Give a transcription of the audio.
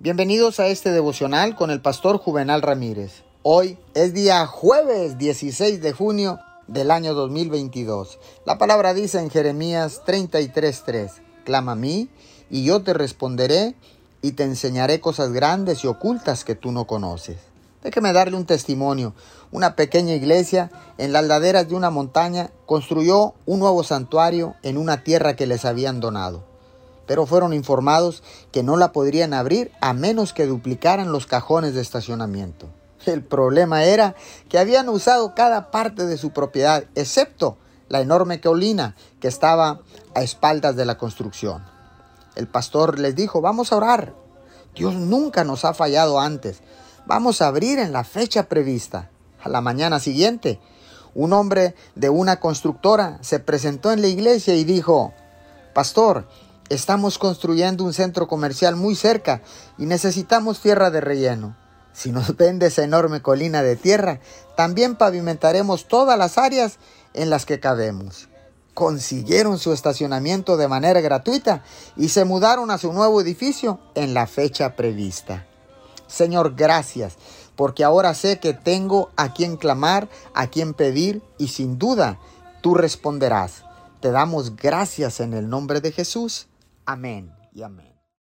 Bienvenidos a este devocional con el pastor Juvenal Ramírez. Hoy es día jueves 16 de junio del año 2022. La palabra dice en Jeremías 33:3, Clama a mí y yo te responderé y te enseñaré cosas grandes y ocultas que tú no conoces. Déjeme darle un testimonio. Una pequeña iglesia en las laderas de una montaña construyó un nuevo santuario en una tierra que les habían donado pero fueron informados que no la podrían abrir a menos que duplicaran los cajones de estacionamiento. El problema era que habían usado cada parte de su propiedad, excepto la enorme colina que estaba a espaldas de la construcción. El pastor les dijo, vamos a orar. Dios nunca nos ha fallado antes. Vamos a abrir en la fecha prevista. A la mañana siguiente, un hombre de una constructora se presentó en la iglesia y dijo, Pastor, Estamos construyendo un centro comercial muy cerca y necesitamos tierra de relleno. Si nos vende esa enorme colina de tierra, también pavimentaremos todas las áreas en las que cabemos. Consiguieron su estacionamiento de manera gratuita y se mudaron a su nuevo edificio en la fecha prevista. Señor, gracias, porque ahora sé que tengo a quien clamar, a quien pedir y sin duda tú responderás. Te damos gracias en el nombre de Jesús. Amén y amén.